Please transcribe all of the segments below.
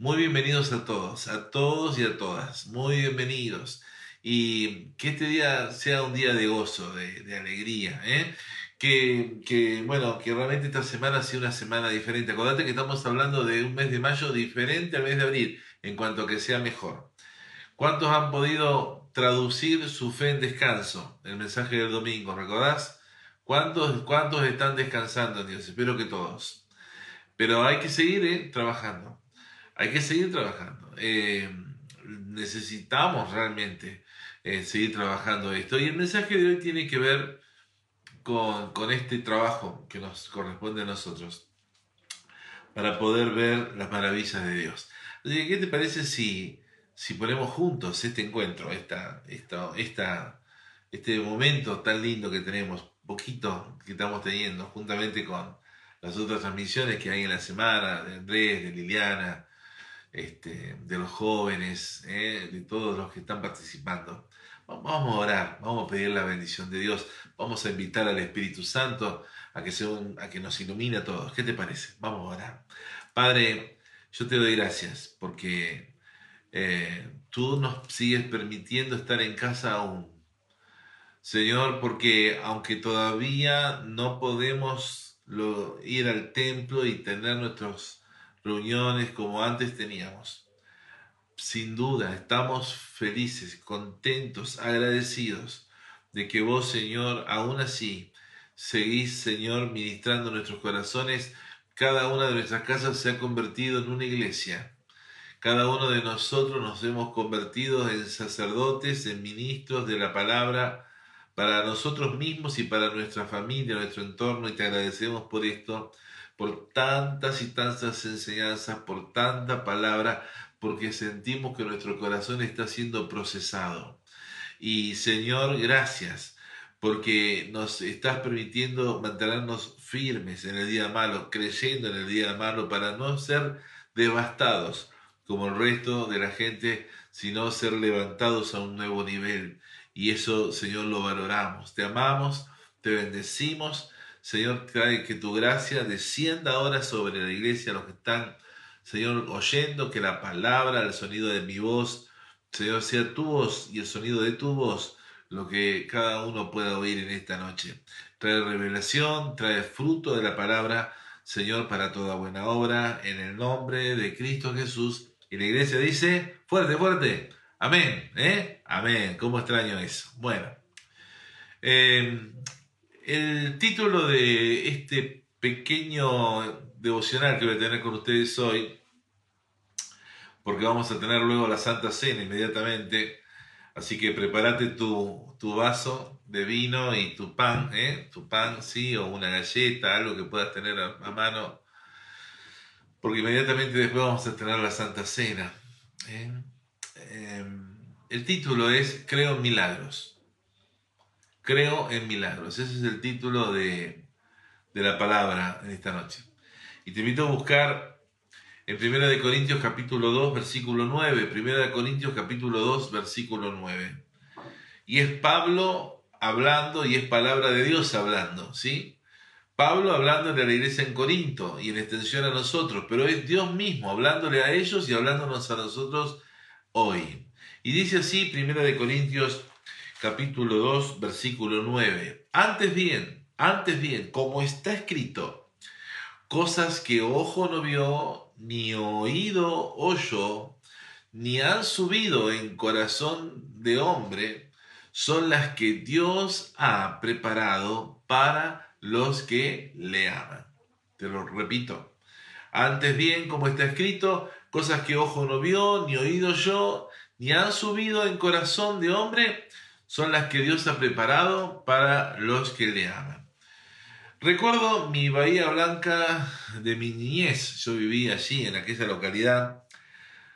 Muy bienvenidos a todos, a todos y a todas. Muy bienvenidos. Y que este día sea un día de gozo, de, alegría. ¿eh? Que, que, bueno, que realmente esta semana sea una semana diferente. Acordate que estamos hablando de un mes de mayo diferente al mes de abril, en cuanto a que sea mejor. ¿Cuántos han podido traducir su fe en descanso? El mensaje del domingo, ¿recordás? ¿Cuántos, cuántos están descansando Dios? Espero que todos. Pero hay que seguir ¿eh? trabajando. Hay que seguir trabajando. Eh, necesitamos realmente eh, seguir trabajando esto. Y el mensaje de hoy tiene que ver con, con este trabajo que nos corresponde a nosotros para poder ver las maravillas de Dios. ¿qué te parece si, si ponemos juntos este encuentro, esta, esta, esta, este momento tan lindo que tenemos, poquito que estamos teniendo, juntamente con las otras transmisiones que hay en la semana, de Andrés, de Liliana, este, de los jóvenes, eh, de todos los que están participando. Vamos a orar, vamos a pedir la bendición de Dios, vamos a invitar al Espíritu Santo a que, a que nos ilumine a todos. ¿Qué te parece? Vamos a orar. Padre, yo te doy gracias porque eh, tú nos sigues permitiendo estar en casa aún. Señor, porque aunque todavía no podemos ir al templo y tener nuestras reuniones como antes teníamos. Sin duda, estamos felices, contentos, agradecidos de que vos, Señor, aún así, seguís, Señor, ministrando nuestros corazones. Cada una de nuestras casas se ha convertido en una iglesia. Cada uno de nosotros nos hemos convertido en sacerdotes, en ministros de la palabra, para nosotros mismos y para nuestra familia, nuestro entorno, y te agradecemos por esto, por tantas y tantas enseñanzas, por tanta palabra, porque sentimos que nuestro corazón está siendo procesado. Y Señor, gracias, porque nos estás permitiendo mantenernos firmes en el día malo, creyendo en el día malo, para no ser devastados como el resto de la gente, sino ser levantados a un nuevo nivel y eso, Señor, lo valoramos. Te amamos, te bendecimos. Señor, que tu gracia descienda ahora sobre la iglesia, los que están, Señor, oyendo que la palabra, el sonido de mi voz, Señor, sea tu voz y el sonido de tu voz lo que cada uno pueda oír en esta noche. Trae revelación, trae fruto de la palabra, Señor, para toda buena obra, en el nombre de Cristo Jesús. Y la iglesia dice, fuerte, fuerte, Amén, ¿eh? Amén. ¿Cómo extraño eso? Bueno, em, el título de este pequeño devocional que voy a tener con ustedes hoy, porque vamos a tener luego la Santa Cena inmediatamente, así que prepárate tu, tu vaso de vino y tu pan, ¿eh? Tu pan, sí, o una galleta, algo que puedas tener a, mano, porque inmediatamente después vamos a tener la Santa Cena. ¿eh? Em, el título es Creo en milagros. Creo en milagros. Ese es el título de, la palabra en esta noche. Y te invito a buscar en 1 de Corintios capítulo 2 versículo 9. 1 de Corintios capítulo 2 versículo 9. Y es Pablo hablando y es palabra de Dios hablando, ¿sí? Pablo hablándole a la iglesia en Corinto y en extensión a nosotros, pero es Dios mismo hablándole a ellos y hablándonos a nosotros hoy. Y dice así, Primera de Corintios capítulo 2, versículo 9. Antes bien, antes bien, como está escrito, cosas que ojo no vio, ni oído oyó, ni han subido en corazón de hombre, son las que Dios ha preparado para los que le aman. Te lo repito. Antes bien, como está escrito, cosas que ojo no vio, ni oído yo, ni han subido en corazón de hombre, son las que Dios ha preparado para los que le aman. Recuerdo mi Bahía Blanca de mi niñez, yo vivía allí, en aquella localidad.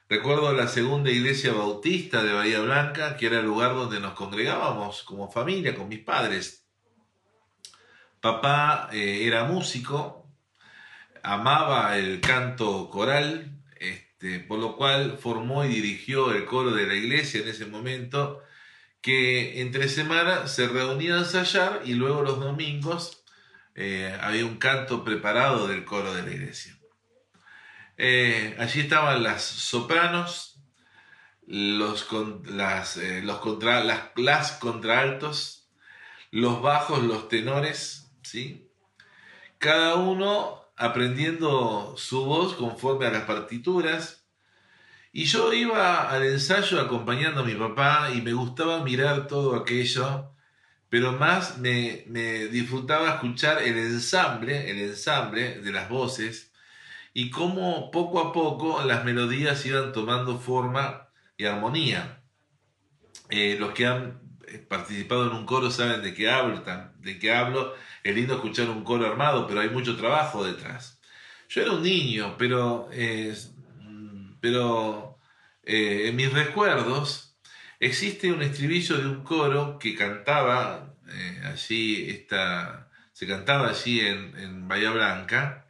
Recuerdo la segunda iglesia bautista de Bahía Blanca, que era el lugar donde nos congregábamos como familia, con mis padres. Papá eh, era músico, amaba el canto coral, este, por lo cual formó y dirigió el coro de la iglesia en ese momento, que entre semana se reunía a ensayar y luego los domingos eh, había un canto preparado del coro de la iglesia. Eh, allí estaban las sopranos, los, las, eh, los contra, las, contraaltos, los bajos, los tenores, ¿sí? Cada uno aprendiendo su voz conforme a las partituras. Y yo iba al ensayo acompañando a mi papá y me gustaba mirar todo aquello pero más me, disfrutaba escuchar el ensamble, el ensamble de las voces y cómo poco a poco las melodías iban tomando forma y armonía. Eh, los que han eh, participado en un coro saben de qué hablo, de qué hablo. Es lindo escuchar un coro armado, pero hay mucho trabajo detrás. Yo era un niño, pero, pero eh, en mis recuerdos Existe un estribillo de un coro que cantaba eh, allí, se cantaba allí en, Bahía Blanca,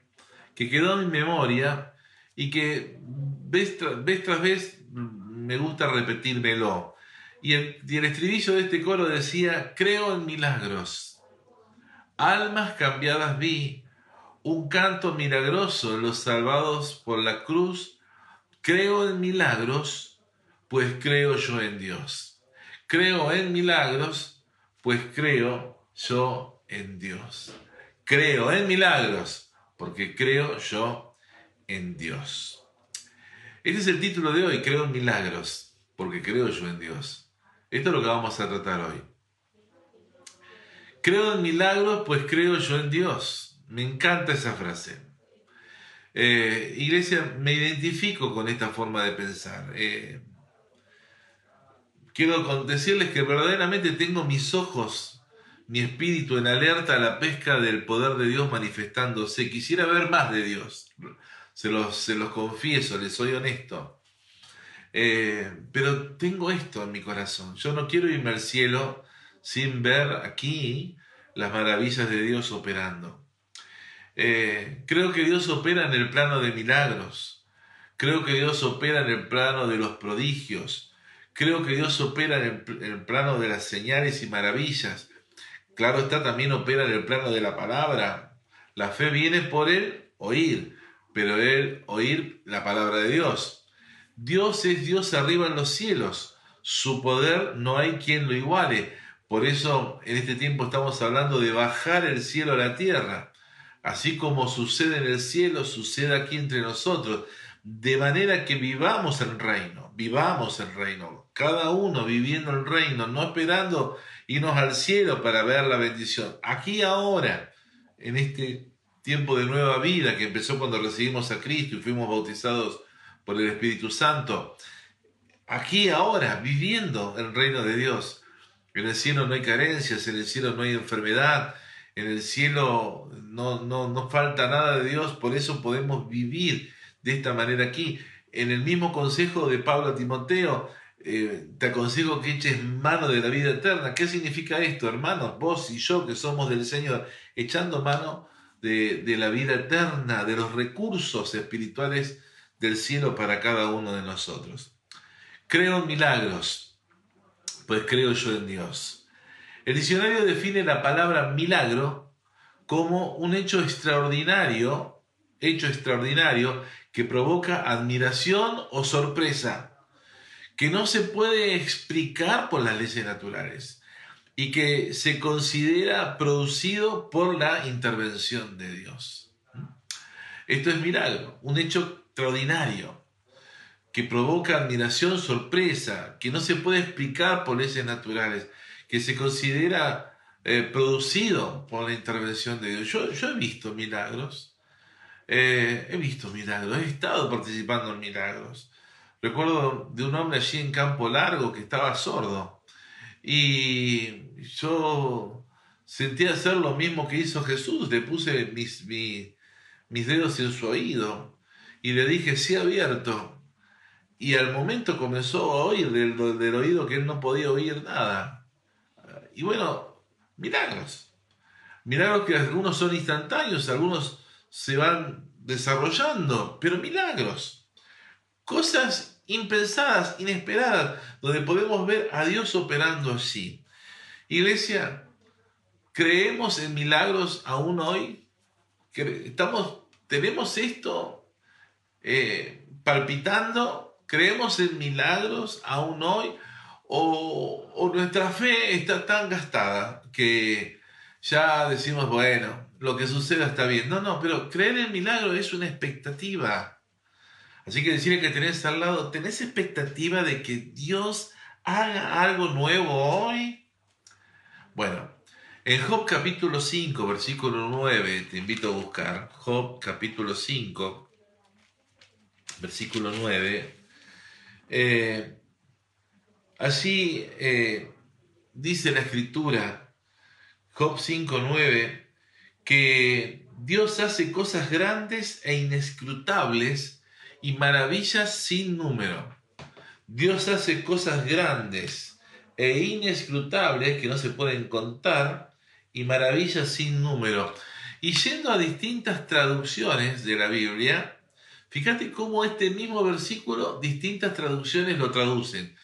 que quedó en mi memoria y que vez, tras vez me gusta repetírmelo. Y el, y el estribillo de este coro decía, creo en milagros, almas cambiadas vi, un canto milagroso los salvados por la cruz, creo en milagros, pues creo yo en Dios. Creo en milagros, pues creo yo en Dios. Creo en milagros, porque creo yo en Dios. Este es el título de hoy, creo en milagros, porque creo yo en Dios. Esto es lo que vamos a tratar hoy. Creo en milagros, pues creo yo en Dios. Me encanta esa frase. Eh, iglesia, me identifico con esta forma de pensar. Eh, quiero decirles que verdaderamente tengo mis ojos, mi espíritu en alerta a la pesca del poder de Dios manifestándose. Quisiera ver más de Dios. Se los, confieso, les soy honesto. Eh, pero tengo esto en mi corazón. Yo no quiero irme al cielo sin ver aquí las maravillas de Dios operando. Eh, creo que Dios opera en el plano de milagros. Creo que Dios opera en el plano de los prodigios. Creo que Dios opera en el, plano de las señales y maravillas. Claro está, también opera en el plano de la palabra. La fe viene por el oír, pero el oír la palabra de Dios. Dios es Dios arriba en los cielos. Su poder no hay quien lo iguale. Por eso en este tiempo estamos hablando de bajar el cielo a la tierra. Así como sucede en el cielo, sucede aquí entre nosotros. De manera que vivamos el reino, vivamos el reino cada uno viviendo el reino, no esperando irnos al cielo para ver la bendición. Aquí ahora, en este tiempo de nueva vida que empezó cuando recibimos a Cristo y fuimos bautizados por el Espíritu Santo, aquí ahora, viviendo el reino de Dios. En el cielo no hay carencias, en el cielo no hay enfermedad, en el cielo no, no, no falta nada de Dios, por eso podemos vivir de esta manera aquí. En el mismo consejo de Pablo a Timoteo, eh, te aconsejo que eches mano de la vida eterna. ¿Qué significa esto, hermanos? Vos y yo que somos del Señor, echando mano de, de la vida eterna, de los recursos espirituales del cielo para cada uno de nosotros. Creo en milagros, pues creo yo en Dios. El diccionario define la palabra milagro como un hecho extraordinario, hecho extraordinario que provoca admiración o sorpresa que no se puede explicar por las leyes naturales y que se considera producido por la intervención de Dios. Esto es milagro, un hecho extraordinario que provoca admiración, sorpresa, que no se puede explicar por leyes naturales, que se considera eh, producido por la intervención de Dios. Yo, yo he visto milagros, eh, he visto milagros, he estado participando en milagros. Recuerdo de un hombre allí en Campo Largo que estaba sordo. Y yo sentí hacer lo mismo que hizo Jesús. Le puse mis, mis, dedos en su oído y le dije, sí abierto. Y al momento comenzó a oír del, del oído que él no podía oír nada. Y bueno, milagros. Milagros que algunos son instantáneos, algunos se van desarrollando, pero milagros. Cosas impensadas, inesperadas, donde podemos ver a Dios operando así. Iglesia, ¿creemos en milagros aún hoy? ¿Estamos, ¿Tenemos esto eh, palpitando? ¿Creemos en milagros aún hoy? ¿O, ¿O nuestra fe está tan gastada que ya decimos, bueno, lo que suceda está bien? No, no, pero creer en milagros es una expectativa. Así que decirle que tenés al lado, ¿tenés expectativa de que Dios haga algo nuevo hoy? Bueno, en Job capítulo 5, versículo 9, te invito a buscar, Job capítulo 5, versículo 9, eh, así eh, dice la escritura, Job 5, 9, que Dios hace cosas grandes e inescrutables y maravillas sin número. Dios hace cosas grandes e inescrutables que no se pueden contar y maravillas sin número. Y yendo a distintas traducciones de la Biblia, fíjate cómo este mismo versículo, distintas traducciones lo traducen.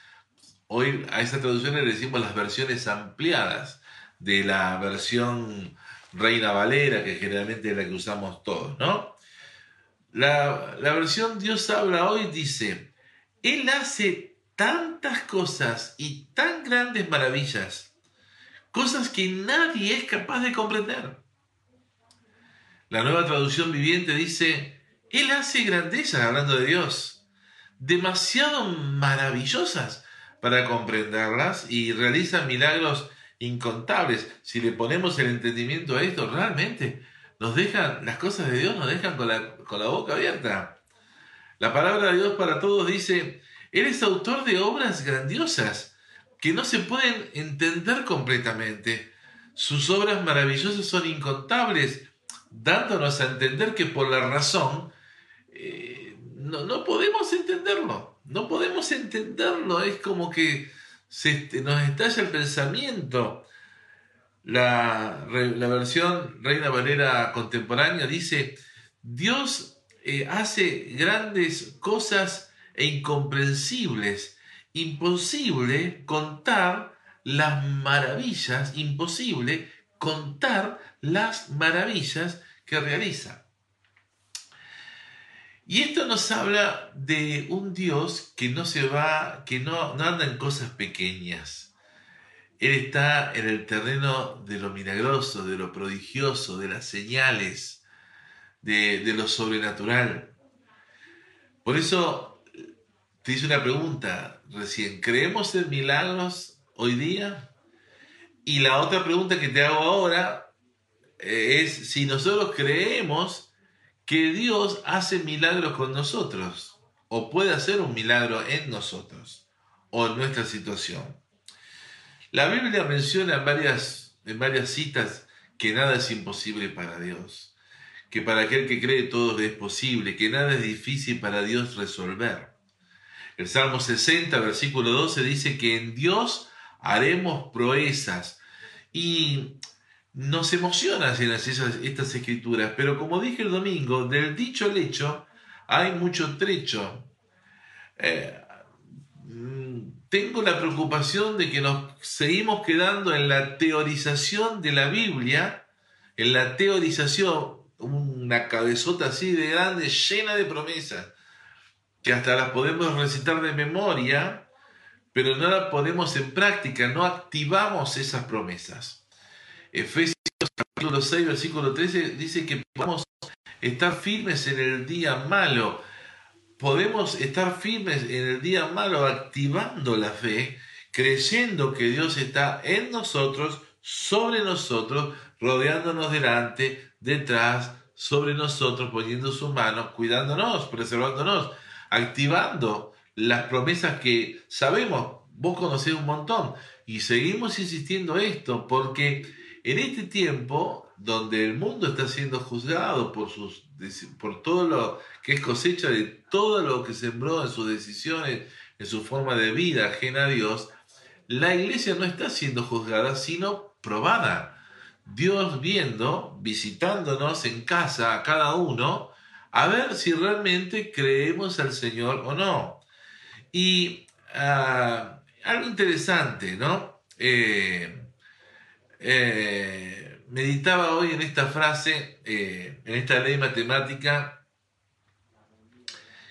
Hoy a esas traducciones le decimos las versiones ampliadas de la versión Reina Valera, que generalmente es la que usamos todos, ¿no? La, la versión Dios habla hoy dice, Él hace tantas cosas y tan grandes maravillas, cosas que nadie es capaz de comprender. La nueva traducción viviente dice, Él hace grandezas, hablando de Dios, demasiado maravillosas para comprenderlas y realiza milagros incontables. Si le ponemos el entendimiento a esto, realmente nos dejan, las cosas de Dios nos dejan con la, con la boca abierta. La palabra de Dios para todos dice, Él es autor de obras grandiosas que no se pueden entender completamente. Sus obras maravillosas son incontables, dándonos a entender que por la razón eh, no, no, podemos entenderlo. No podemos entenderlo. Es como que se, nos estalla el pensamiento. La, la, versión Reina Valera contemporánea dice, Dios eh, hace grandes cosas e incomprensibles, imposible contar las maravillas, imposible contar las maravillas que realiza. Y esto nos habla de un Dios que no se va, que no, no anda en cosas pequeñas. Él está en el terreno de lo milagroso, de lo prodigioso, de las señales, de, de lo sobrenatural. Por eso te hice una pregunta recién. ¿Creemos en milagros hoy día? Y la otra pregunta que te hago ahora eh, es si nosotros creemos que Dios hace milagros con nosotros, o puede hacer un milagro en nosotros, o en nuestra situación. La Biblia menciona en varias, en varias citas que nada es imposible para Dios, que para aquel que cree todo es posible, que nada es difícil para Dios resolver. El Salmo 60, versículo 12 dice que en Dios haremos proezas. Y nos emociona estas escrituras, pero como dije el domingo, del dicho al hecho hay mucho trecho. Eh, tengo la preocupación de que nos seguimos quedando en la teorización de la Biblia, en la teorización, una cabezota así de grande, llena de promesas, que hasta las podemos recitar de memoria, pero no las ponemos en práctica, no activamos esas promesas. Efesios capítulo 6, versículo 13 dice que podemos estar firmes en el día malo. Podemos estar firmes en el día malo activando la fe, creyendo que Dios está en nosotros, sobre nosotros, rodeándonos delante, detrás, sobre nosotros, poniendo su mano, cuidándonos, preservándonos, activando las promesas que sabemos, vos conocés un montón, y seguimos insistiendo esto porque en este tiempo, donde el mundo está siendo juzgado por, sus, por todo lo que es cosecha de todo lo que sembró en sus decisiones, en su forma de vida ajena a Dios, la iglesia no está siendo juzgada, sino probada. Dios viendo, visitándonos en casa a cada uno, a ver si realmente creemos al Señor o no. Y ah, algo interesante, ¿no? Eh, eh, meditaba hoy en esta frase, eh, en esta ley matemática,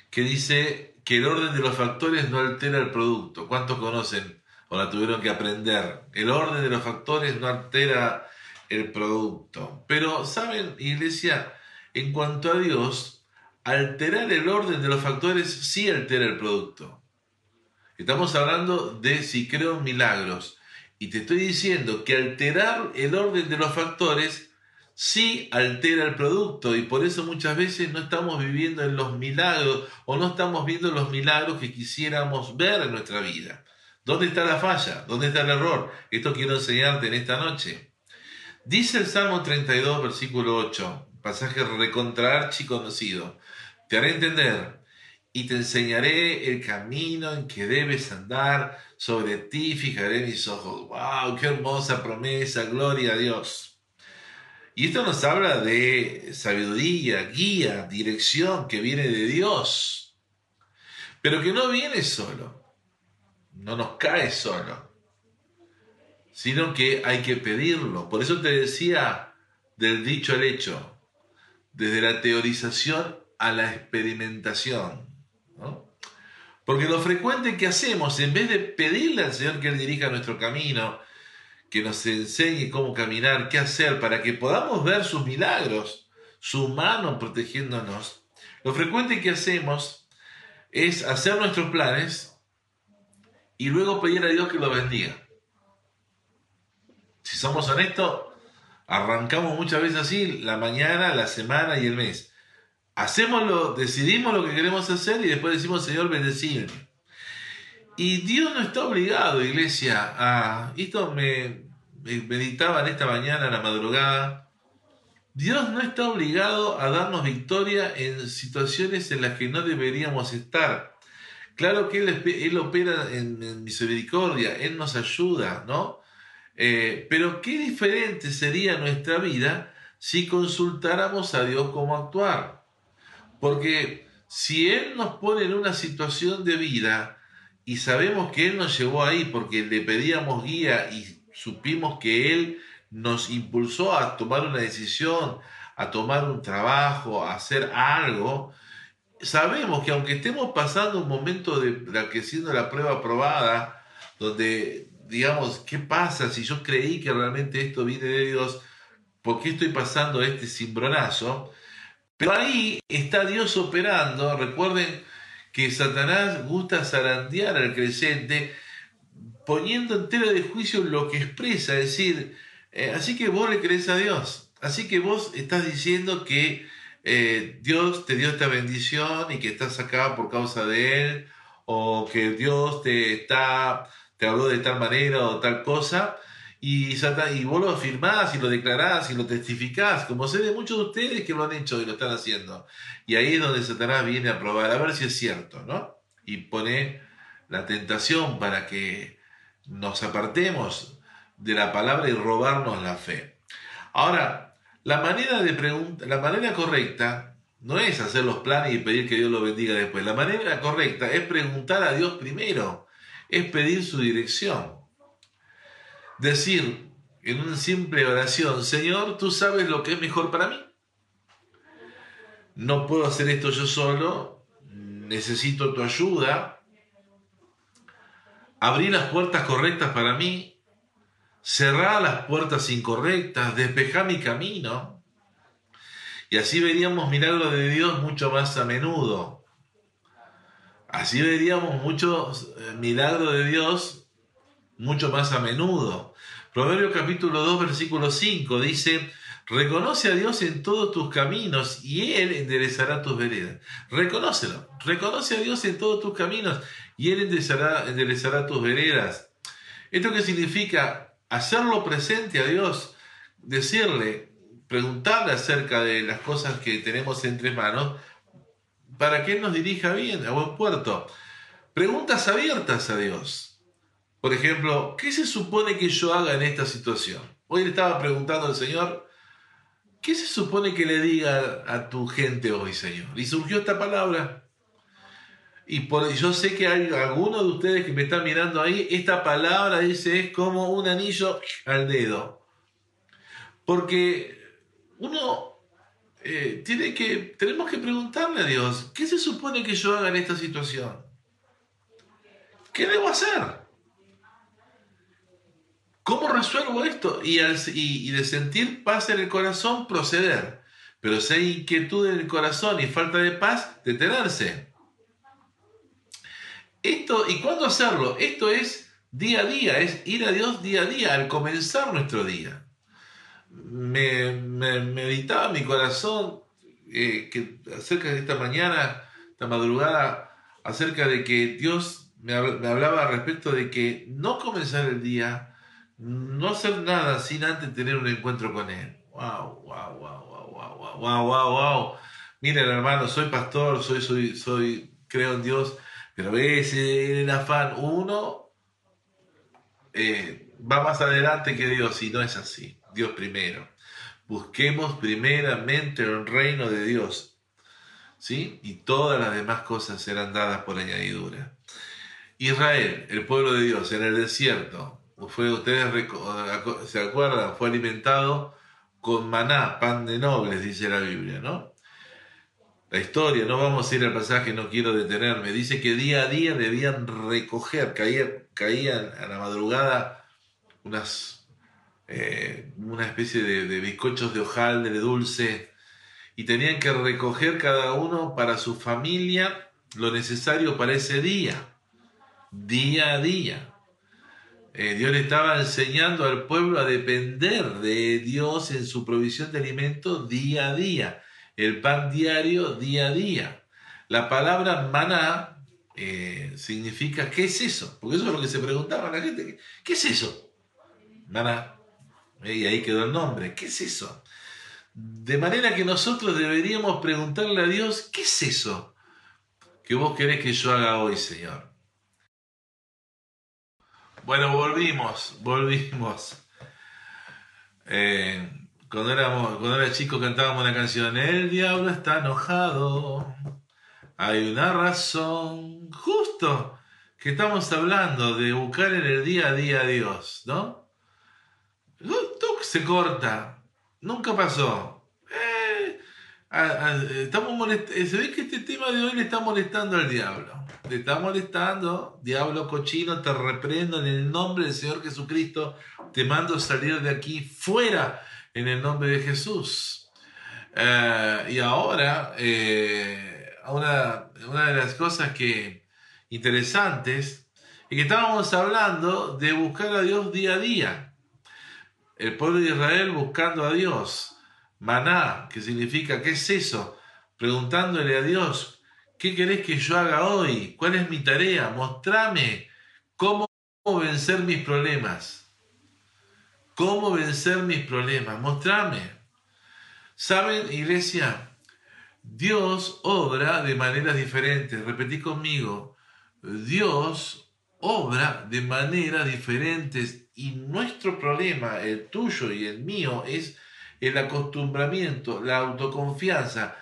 que dice que el orden de los factores no altera el producto. ¿Cuántos conocen o la tuvieron que aprender? El orden de los factores no altera el producto. Pero, ¿saben, iglesia? En cuanto a Dios, alterar el orden de los factores sí altera el producto. Estamos hablando de si creo en milagros. Y te estoy diciendo que alterar el orden de los factores sí altera el producto y por eso muchas veces no estamos viviendo en los milagros o no estamos viendo los milagros que quisiéramos ver en nuestra vida. ¿Dónde está la falla? ¿Dónde está el error? Esto quiero enseñarte en esta noche. Dice el Salmo 32, versículo 8, pasaje recontra conocido. Te haré entender y te enseñaré el camino en que debes andar. Sobre ti fijaré mis ojos. ¡Wow! ¡Qué hermosa promesa! ¡Gloria a Dios! Y esto nos habla de sabiduría, guía, dirección que viene de Dios, pero que no viene solo, no nos cae solo, sino que hay que pedirlo. Por eso te decía del dicho al hecho, desde la teorización a la experimentación. Porque lo frecuente que hacemos, en vez de pedirle al Señor que Él dirija nuestro camino, que nos enseñe cómo caminar, qué hacer, para que podamos ver sus milagros, su mano protegiéndonos. Lo frecuente que hacemos es hacer nuestros planes y luego pedir a Dios que los bendiga. Si somos honestos, arrancamos muchas veces así la mañana, la semana y el mes. Hacemos decidimos lo que queremos hacer y después decimos, Señor, bendecime. Y Dios no está obligado, iglesia, a... Esto me, meditaba en esta mañana, en la madrugada. Dios no está obligado a darnos victoria en situaciones en las que no deberíamos estar. Claro que Él, opera en, misericordia, Él nos ayuda, ¿no? Eh, pero qué diferente sería nuestra vida si consultáramos a Dios cómo actuar. Porque si Él nos pone en una situación de vida, y sabemos que Él nos llevó ahí porque le pedíamos guía y supimos que Él nos impulsó a tomar una decisión, a tomar un trabajo, a hacer algo. Sabemos que aunque estemos pasando un momento de la que siendo la prueba aprobada, donde digamos, ¿qué pasa si yo creí que realmente esto viene de Dios? ¿Por qué estoy pasando este cimbronazo? Pero ahí está Dios operando. Recuerden que Satanás gusta zarandear al creyente poniendo entero de juicio lo que expresa, es decir, eh, así que vos le crees a Dios, así que vos estás diciendo que eh, Dios te dio esta bendición y que estás acá por causa de Él, o que Dios te está, te habló de tal manera o tal cosa, y, y vos lo afirmás y lo declarás y lo testificás, como sé de muchos de ustedes que lo han hecho y lo están haciendo. Y ahí es donde Satanás viene a probar, a ver si es cierto, ¿no? Y pone la tentación para que nos apartemos de la palabra y robarnos la fe. Ahora, la manera de la manera correcta no es hacer los planes y pedir que Dios lo bendiga después. La manera correcta es preguntar a Dios primero, es pedir su dirección decir en una simple oración, Señor, tú sabes lo que es mejor para mí. No puedo hacer esto yo solo, necesito tu ayuda. Abrir las puertas correctas para mí, cerrar las puertas incorrectas, despejar mi camino. Y así veríamos milagros de Dios mucho más a menudo. Así veríamos muchos eh, milagros de Dios mucho más a menudo. Proverbio capítulo 2, versículo 5 dice, reconoce a Dios en todos tus caminos y Él enderezará tus veredas. Reconócelo, reconoce a Dios en todos tus caminos y Él enderezará, enderezará tus veredas. ¿Esto qué significa? Hacerlo presente a Dios, decirle, preguntarle acerca de las cosas que tenemos entre manos, para que Él nos dirija bien, a buen puerto. Preguntas abiertas a Dios. Por ejemplo, ¿qué se supone que yo haga en esta situación? Hoy le estaba preguntando al Señor, ¿qué se supone que le diga a tu gente hoy, Señor? Y surgió esta palabra. Y por, yo sé que hay algunos de ustedes que me están mirando ahí, esta palabra dice es como un anillo al dedo. Porque uno eh, tiene que, tenemos que preguntarle a Dios, ¿qué se supone que yo haga en esta situación? ¿Qué debo hacer? ¿Cómo resuelvo esto? Y, de sentir paz en el corazón, proceder. Pero si hay inquietud en el corazón y falta de paz, detenerse. Esto, ¿y cuándo hacerlo? Esto es día a día, es ir a Dios día a día, al comenzar nuestro día. Me, meditaba mi corazón eh, acerca de esta mañana, esta madrugada, acerca de que Dios me, me hablaba respecto de que no comenzar el día no hacer nada sin antes tener un encuentro con Él. Wow, wow, wow, wow, wow, wow, wow, wow. Miren, hermano, soy pastor, soy, soy, soy, creo en Dios, pero en el afán uno eh, va más adelante que Dios y no es así. Dios primero. Busquemos primeramente el reino de Dios. ¿Sí? Y todas las demás cosas serán dadas por añadidura. Israel, el pueblo de Dios, en el desierto, fue, ustedes se acuerdan, fue alimentado con maná, pan de nobles, dice la Biblia, ¿no? La historia, no vamos a ir al pasaje, no quiero detenerme, dice que día a día debían recoger, caían, a la madrugada unas, eh, una especie de, de bizcochos de hojaldre, de dulce, y tenían que recoger cada uno para su familia lo necesario para ese día, día a día. Eh, Dios le estaba enseñando al pueblo a depender de Dios en su provisión de alimento día a día, el pan diario día a día. La palabra maná eh, significa ¿qué es eso? Porque eso es lo que se preguntaba la gente. ¿Qué es eso? Maná. Y ahí quedó el nombre. ¿Qué es eso? De manera que nosotros deberíamos preguntarle a Dios, ¿qué es eso que vos querés que yo haga hoy, Señor? Bueno, volvimos, volvimos. Eh, cuando, éramos, cuando era chico cantábamos una canción, El diablo está enojado, hay una razón, justo que estamos hablando de buscar en el día a día a Dios, ¿no? Se corta, nunca pasó. Eh, estamos eh, se ve que este tema de hoy le está molestando al diablo te está molestando, diablo cochino, te reprendo en el nombre del Señor Jesucristo, te mando salir de aquí fuera en el nombre de Jesús. Eh, y ahora, eh, una, una, de las cosas que interesantes es que estábamos hablando de buscar a Dios día a día. El pueblo de Israel buscando a Dios. Maná, que significa, ¿qué es eso? Preguntándole a Dios, ¿Qué querés que yo haga hoy? ¿Cuál es mi tarea? Mostrame cómo vencer mis problemas. ¿Cómo vencer mis problemas? Mostrame. ¿Saben, iglesia? Dios obra de maneras diferentes. Repetí conmigo. Dios obra de maneras diferentes y nuestro problema, el tuyo y el mío, es el acostumbramiento, la autoconfianza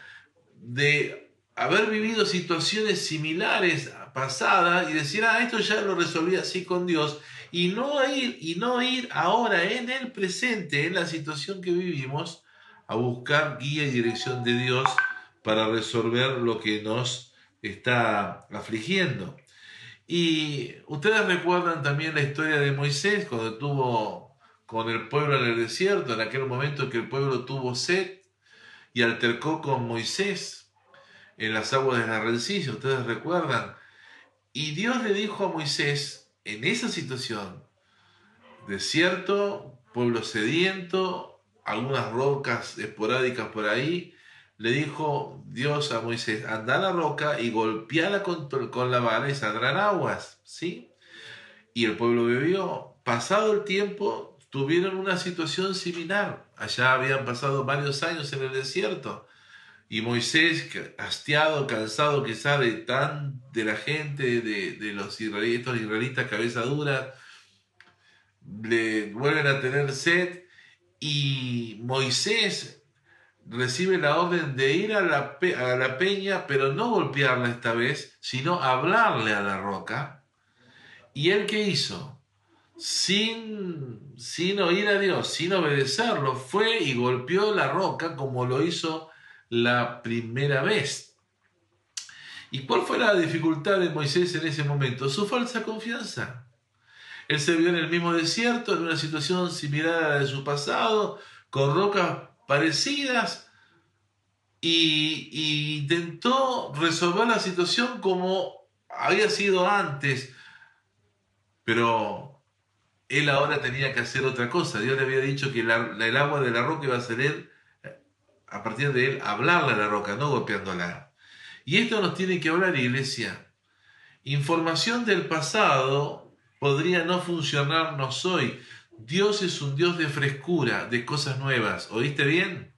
de haber vivido situaciones similares pasadas y decir, ah, esto ya lo resolví así con Dios, y no ir, y no ir ahora en el presente, en la situación que vivimos, a buscar guía y dirección de Dios para resolver lo que nos está afligiendo. Y ustedes recuerdan también la historia de Moisés cuando estuvo con el pueblo en el desierto, en aquel momento que el pueblo tuvo sed y altercó con Moisés en las aguas de la rencilla, ustedes recuerdan. Y Dios le dijo a Moisés, en esa situación, desierto, pueblo sediento, algunas rocas esporádicas por ahí, le dijo Dios a Moisés, anda a la roca y golpeala con, con la vara y saldrán aguas, ¿sí? Y el pueblo bebió. Pasado el tiempo, tuvieron una situación similar. Allá habían pasado varios años en el desierto. Y Moisés, hastiado, cansado quizá de tan de la gente, de, los israelitas, israelitas cabeza dura, le vuelven a tener sed y Moisés recibe la orden de ir a la, a la peña, pero no golpearla esta vez, sino hablarle a la roca. ¿Y él qué hizo? Sin, sin oír a Dios, sin obedecerlo, fue y golpeó la roca como lo hizo la primera vez. ¿Y cuál fue la dificultad de Moisés en ese momento? Su falsa confianza. Él se vio en el mismo desierto, en una situación similar a de su pasado, con rocas parecidas, y, intentó resolver la situación como había sido antes, pero él ahora tenía que hacer otra cosa. Dios le había dicho que el agua de la roca iba a ser él, a partir de él, hablarle a la roca, no golpeándola. Y esto nos tiene que hablar, iglesia. Información del pasado podría no funcionarnos hoy. Dios es un Dios de frescura, de cosas nuevas. ¿Oíste bien?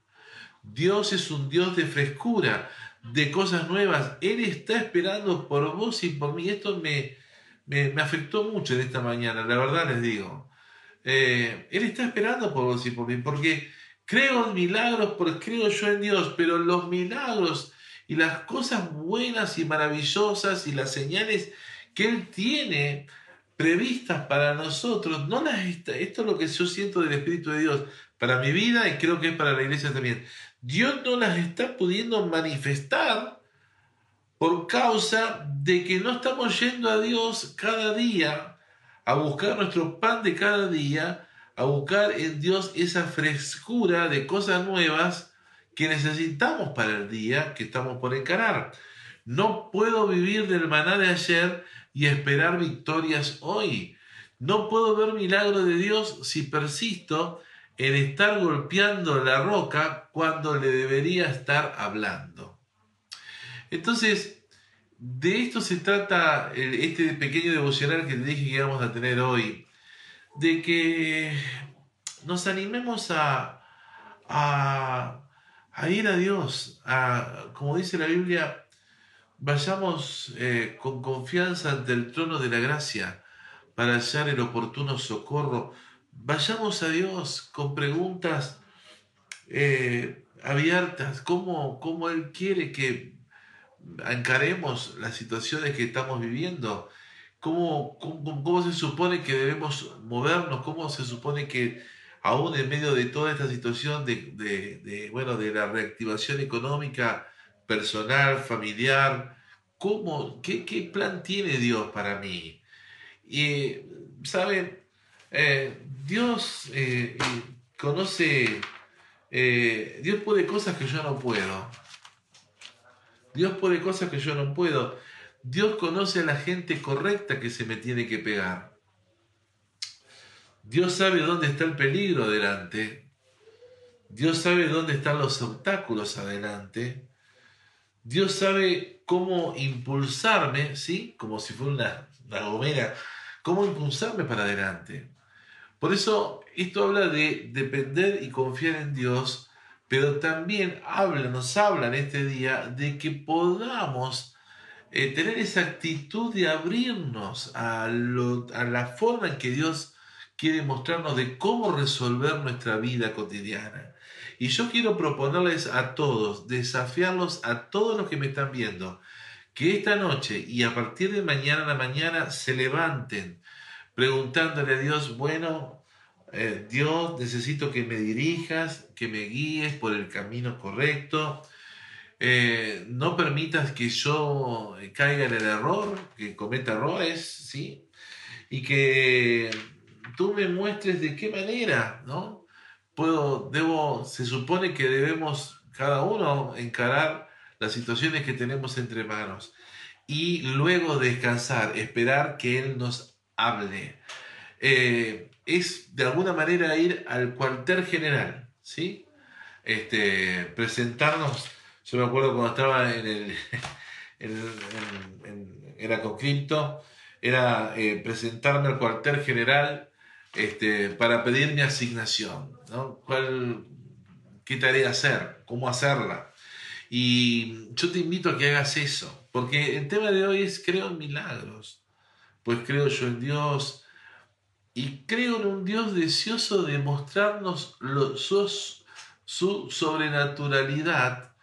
Dios es un Dios de frescura, de cosas nuevas. Él está esperando por vos y por mí. Esto me, me, afectó mucho en esta mañana, la verdad les digo. Eh, él está esperando por vos y por mí, porque creo en milagros, porque creo yo en Dios, pero los milagros y las cosas buenas y maravillosas y las señales que Él tiene previstas para nosotros, no las esto es lo que yo siento del Espíritu de Dios para mi vida y creo que es para la iglesia también. Dios no las está pudiendo manifestar por causa de que no estamos yendo a Dios cada día a buscar nuestro pan de cada día, a buscar en Dios esa frescura de cosas nuevas que necesitamos para el día que estamos por encarar. No puedo vivir del maná de ayer y esperar victorias hoy. No puedo ver milagros de Dios si persisto en estar golpeando la roca cuando le debería estar hablando. Entonces, de esto se trata este pequeño devocional que te dije que íbamos a tener hoy, de que nos animemos a, a, ir a Dios, a, como dice la Biblia, vayamos eh, con confianza ante el trono de la gracia para hallar el oportuno socorro. Vayamos a Dios con preguntas eh, abiertas, ¿cómo, cómo Él quiere que encaremos las situaciones que estamos viviendo, ¿Cómo, cómo, se supone que debemos movernos, cómo se supone que aún en medio de toda esta situación de, de, bueno, de la reactivación económica, personal, familiar, ¿cómo, qué, qué plan tiene Dios para mí? Y, ¿saben? Eh, Dios eh, conoce, eh, Dios puede cosas que yo no puedo. Dios puede cosas que yo no puedo. Dios conoce a la gente correcta que se me tiene que pegar. Dios sabe dónde está el peligro adelante. Dios sabe dónde están los obstáculos adelante. Dios sabe cómo impulsarme, ¿sí? Como si fuera una, una gomera, cómo impulsarme para adelante. Por eso esto habla de depender y confiar en Dios, pero también habla, nos habla en este día de que podamos eh, tener esa actitud de abrirnos a, a la forma en que Dios quiere mostrarnos de cómo resolver nuestra vida cotidiana. Y yo quiero proponerles a todos, desafiarlos a todos los que me están viendo, que esta noche y a partir de mañana a la mañana se levanten preguntándole a Dios, bueno, eh, Dios, necesito que me dirijas, que me guíes por el camino correcto. Eh, no permitas que yo caiga en el error, que cometa errores, ¿sí? Y que tú me muestres de qué manera, ¿no? Puedo, debo, se supone que debemos cada uno encarar las situaciones que tenemos entre manos y luego descansar, esperar que Él nos hable. Eh, es de alguna manera ir al cuartel general, ¿sí? Este, presentarnos, yo me acuerdo cuando estaba en el, era con cripto, era eh, presentarme al cuartel general este, para pedir mi asignación, ¿no? ¿Cuál, ¿Qué tarea hacer? ¿Cómo hacerla? Y yo te invito a que hagas eso, porque el tema de hoy es creo en milagros pues creo yo en Dios y creo en un Dios deseoso de mostrarnos su, sobrenaturalidad,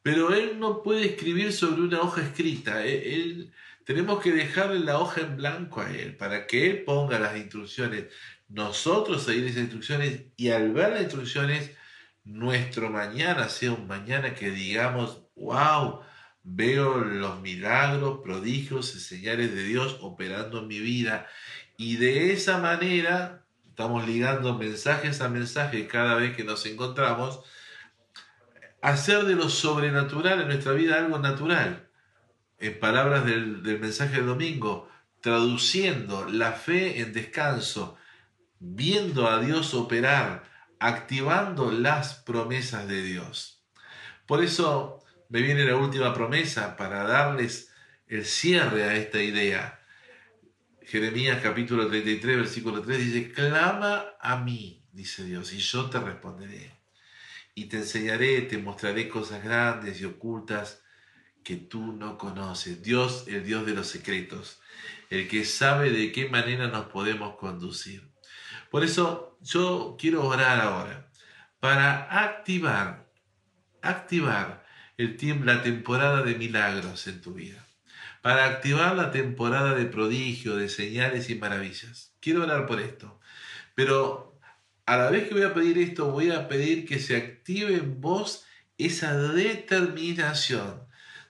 pero Él no puede escribir sobre una hoja escrita. E, él, tenemos que dejarle la hoja en blanco a Él para que Él ponga las instrucciones. Nosotros seguir esas instrucciones y al ver las instrucciones nuestro mañana sea un mañana que digamos, wow, veo los milagros, prodigios y señales de Dios operando en mi vida. Y de esa manera, estamos ligando mensajes a mensajes cada vez que nos encontramos, hacer de lo sobrenatural en nuestra vida algo natural. En palabras del, del mensaje del domingo, traduciendo la fe en descanso, viendo a Dios operar, activando las promesas de Dios. Por eso me viene la última promesa para darles el cierre a esta idea. Jeremías capítulo 33, versículo 3 dice, clama a mí, dice Dios, y yo te responderé. Y te enseñaré, te mostraré cosas grandes y ocultas que tú no conoces. Dios, el Dios de los secretos, el que sabe de qué manera nos podemos conducir. Por eso yo quiero orar ahora para activar, activar el tiempo, la temporada de milagros en tu vida, para activar la temporada de prodigio, de señales y maravillas. Quiero orar por esto, pero a la vez que voy a pedir esto, voy a pedir que se active en vos esa determinación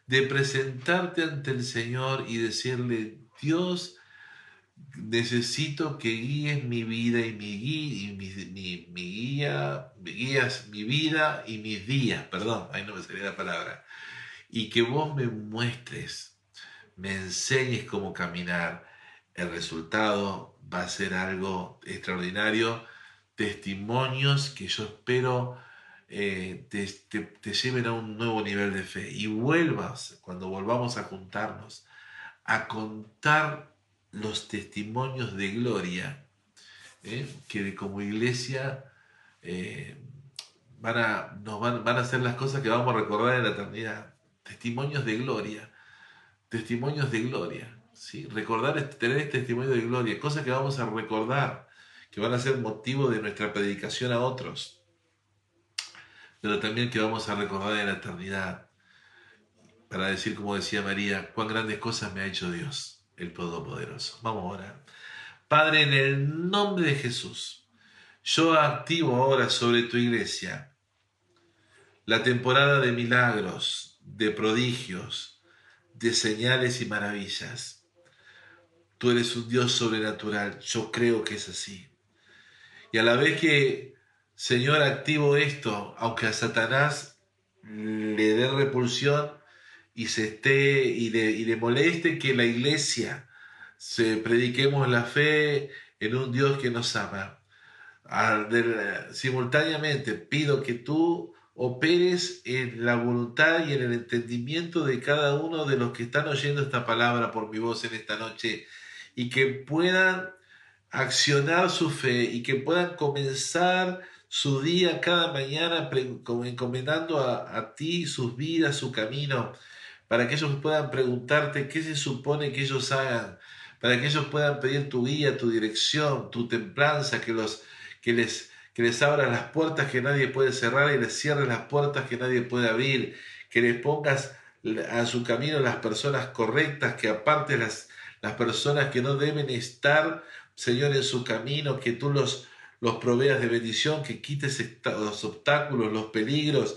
de presentarte ante el Señor y decirle, Dios, necesito que guíes mi vida y mi y mi, mi, guía, guías mi vida y mis días, perdón, ahí no me salía la palabra, y que vos me muestres, me enseñes cómo caminar. El resultado va a ser algo extraordinario, testimonios que yo espero eh, te, te lleven a un nuevo nivel de fe y vuelvas, cuando volvamos a juntarnos, a contar los testimonios de gloria ¿eh? que como iglesia eh, van, a, nos van, van, a ser las cosas que vamos a recordar en la eternidad. Testimonios de gloria, testimonios de gloria. ¿sí? Recordar, tener este testimonio de gloria, cosas que vamos a recordar, que van a ser motivo de nuestra predicación a otros, pero también que vamos a recordar en la eternidad, para decir, como decía María, cuán grandes cosas me ha hecho Dios el Todopoderoso. Vamos a orar. Padre, en el nombre de Jesús, yo activo ahora sobre tu iglesia la temporada de milagros, de prodigios, de señales y maravillas. Tú eres un Dios sobrenatural, yo creo que es así. Y a la vez que, Señor, activo esto, aunque a Satanás le dé repulsión, y se esté y le, moleste que la iglesia se prediquemos la fe en un Dios que nos ama. simultáneamente pido que tú operes en la voluntad y en el entendimiento de cada uno de los que están oyendo esta palabra por mi voz en esta noche y que puedan accionar su fe y que puedan comenzar su día cada mañana encomendando a, a ti sus vidas, su camino para que ellos puedan preguntarte qué se supone que ellos hagan, para que ellos puedan pedir tu guía, tu dirección, tu templanza, que, los, que, les, que les abras las puertas que nadie puede cerrar y les cierres las puertas que nadie puede abrir, que les pongas a su camino las personas correctas, que aparte las, las personas que no deben estar, Señor, en su camino, que tú los, los proveas de bendición, que quites los obstáculos, los peligros,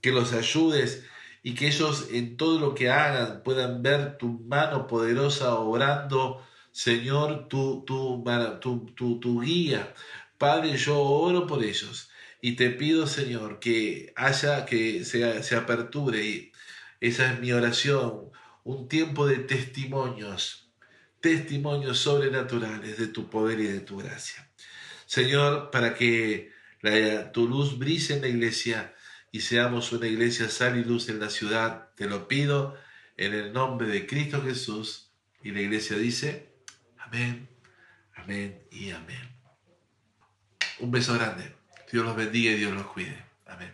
que los ayudes y que ellos en todo lo que hagan puedan ver tu mano poderosa obrando, Señor, tu, tu, tu, tu, guía. Padre, yo oro por ellos y te pido, Señor, que haya, que se, se aperture, y esa es mi oración, un tiempo de testimonios, testimonios sobrenaturales de tu poder y de tu gracia. Señor, para que tu luz brille en la iglesia, y seamos una iglesia sal y luz en la ciudad. Te lo pido en el nombre de Cristo Jesús. Y la iglesia dice, amén, amén y amén. Un beso grande. Dios los bendiga y Dios los cuide. Amén.